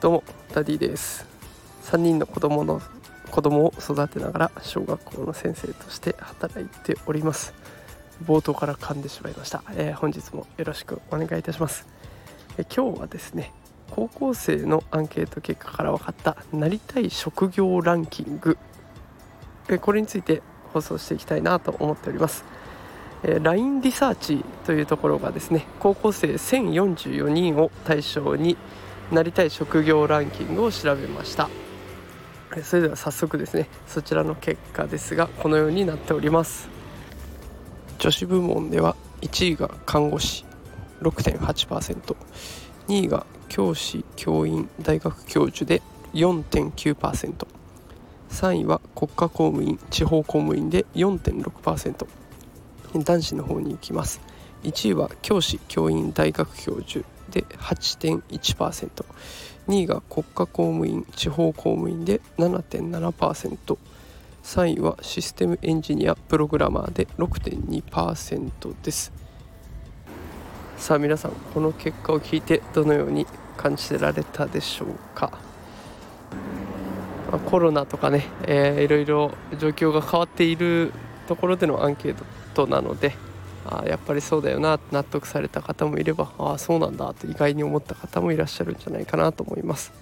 どうもダディです。3人の子供の子供を育てながら小学校の先生として働いております。冒頭から噛んでしまいました、えー、本日もよろしくお願いいたします、えー、今日はですね高校生のアンケート結果から分かったなりたい職業ランキング、えー、これについて放送していきたいなと思っております、えー、LINE リサーチというところがですね高校生1044人を対象になりたい職業ランキングを調べました。それでは早速ですねそちらの結果ですがこのようになっております。女子部門では1位が看護師6.8%、2位が教師教員大学教授で4.9%、3位は国家公務員地方公務員で4.6%男子の方に行きます。1位は教師教員大学教授で 8.1%2 位が国家公務員地方公務員で 7.7%3 位はシステムエンジニアプログラマーで6.2%です。さあ皆さんこの結果を聞いてどのように感じられたでしょうか、まあ、コロナとかね、えー、いろいろ状況が変わっているところでのアンケートなのであやっぱりそうだよな納得された方もいればああそうなんだと意外に思った方もいらっしゃるんじゃないかなと思います。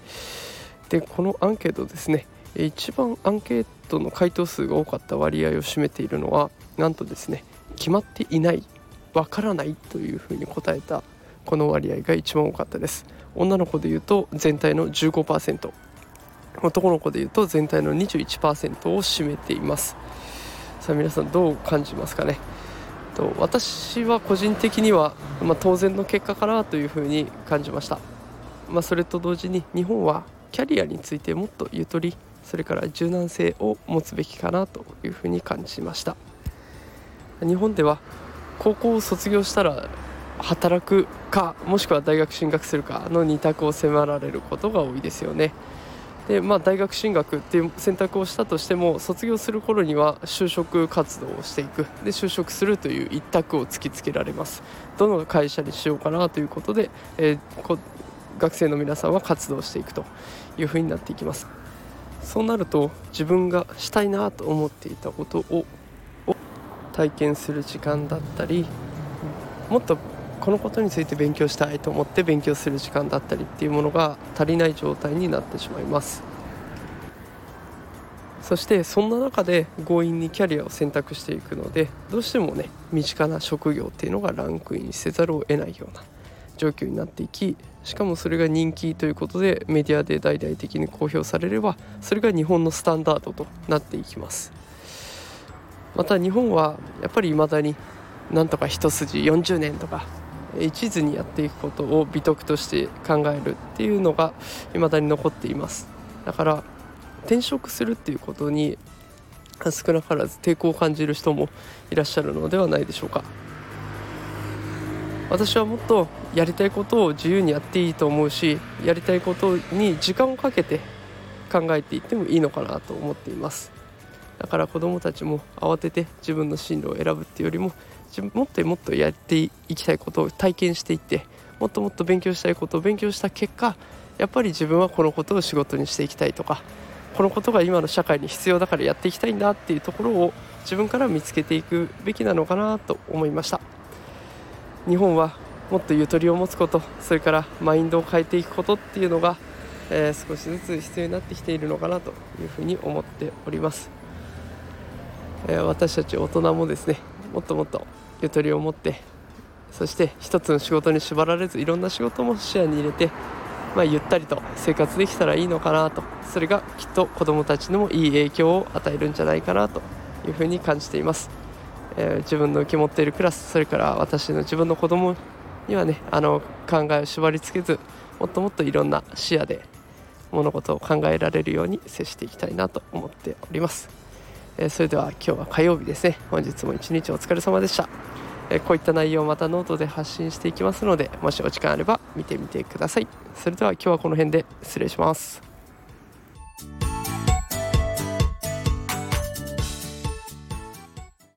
でこのアンケートですね一番アンケートの回答数が多かった割合を占めているのはなんとですね決まっていないわからないというふうに答えたこの割合が一番多かったです。女の子でいうと全体の15%男の子でいうと全体の21%を占めています。さあ皆さんどう感じますかね？と私は個人的には、まあ、当然の結果かなというふうに感じました、まあ、それと同時に日本はキャリアについてもっとゆとりそれから柔軟性を持つべきかなというふうに感じました。日本では高校を卒業したら働くかもしくは大学進学するかの2択を迫られることが多いですよね。で、まあ、大学進学っていう選択をしたとしても卒業する頃には就職活動をしていく。で就職するという一択を突きつけられます。どの会社にしようかなということで、えー、学生の皆さんは活動していくというふうになっていきます。そうなると自分がしたいなと思っていたことを体験する時間だったりもっとこのことについて勉強したいと思って勉強する時間だったりっていうものが足りない状態になってしまいます。そしてそんな中で強引にキャリアを選択していくのでどうしてもね身近な職業っていうのがランクインせざるを得ないような状況になっていきしかもそれが人気ということでメディアで大々的に公表されればそれが日本のスタンダードとなっていきます。また日本はやっぱり未だになんとか一筋40年とか一途にやっていくことを美徳として考えるっていうのが未だに残っています。だから転職するっていうことに少なからず抵抗を感じる人もいらっしゃるのではないでしょうか。私はもっとやりたいことを自由にやっていいと思うしやりたいことに時間をかけて考えていってもいいのかなと思っています。だから子どもたちも慌てて自分の進路を選ぶっていうよりももっともっとやっていきたいことを体験していってもっともっと勉強したいことを勉強した結果やっぱり自分はこのことを仕事にしていきたいとかこのことが今の社会に必要だからやっていきたいんだっていうところを自分から見つけていくべきなのかなと思いました。日本はもっとゆとりを持つことそれからマインドを変えていくことっていうのが、えー、少しずつ必要になってきているのかなというふうに思っております、え、私たち大人もですねもっともっとゆとりを持ってそして一つの仕事に縛られずいろんな仕事も視野に入れて、まあ、ゆったりと生活できたらいいのかなと。それがきっと子どもたちにもいい影響を与えるんじゃないかなというふうに感じています、えー、自分の受け持っているクラスそれから私の自分の子供にはねあの考えを縛りつけずもっともっといろんな視野で物事を考えられるように接していきたいなと思っております。えそれでは今日は火曜日ですね。本日も一日お疲れ様でした、えこういった内容をまたノートで発信していきますのでもしお時間あれば見てみてください。それでは今日はこの辺で失礼します。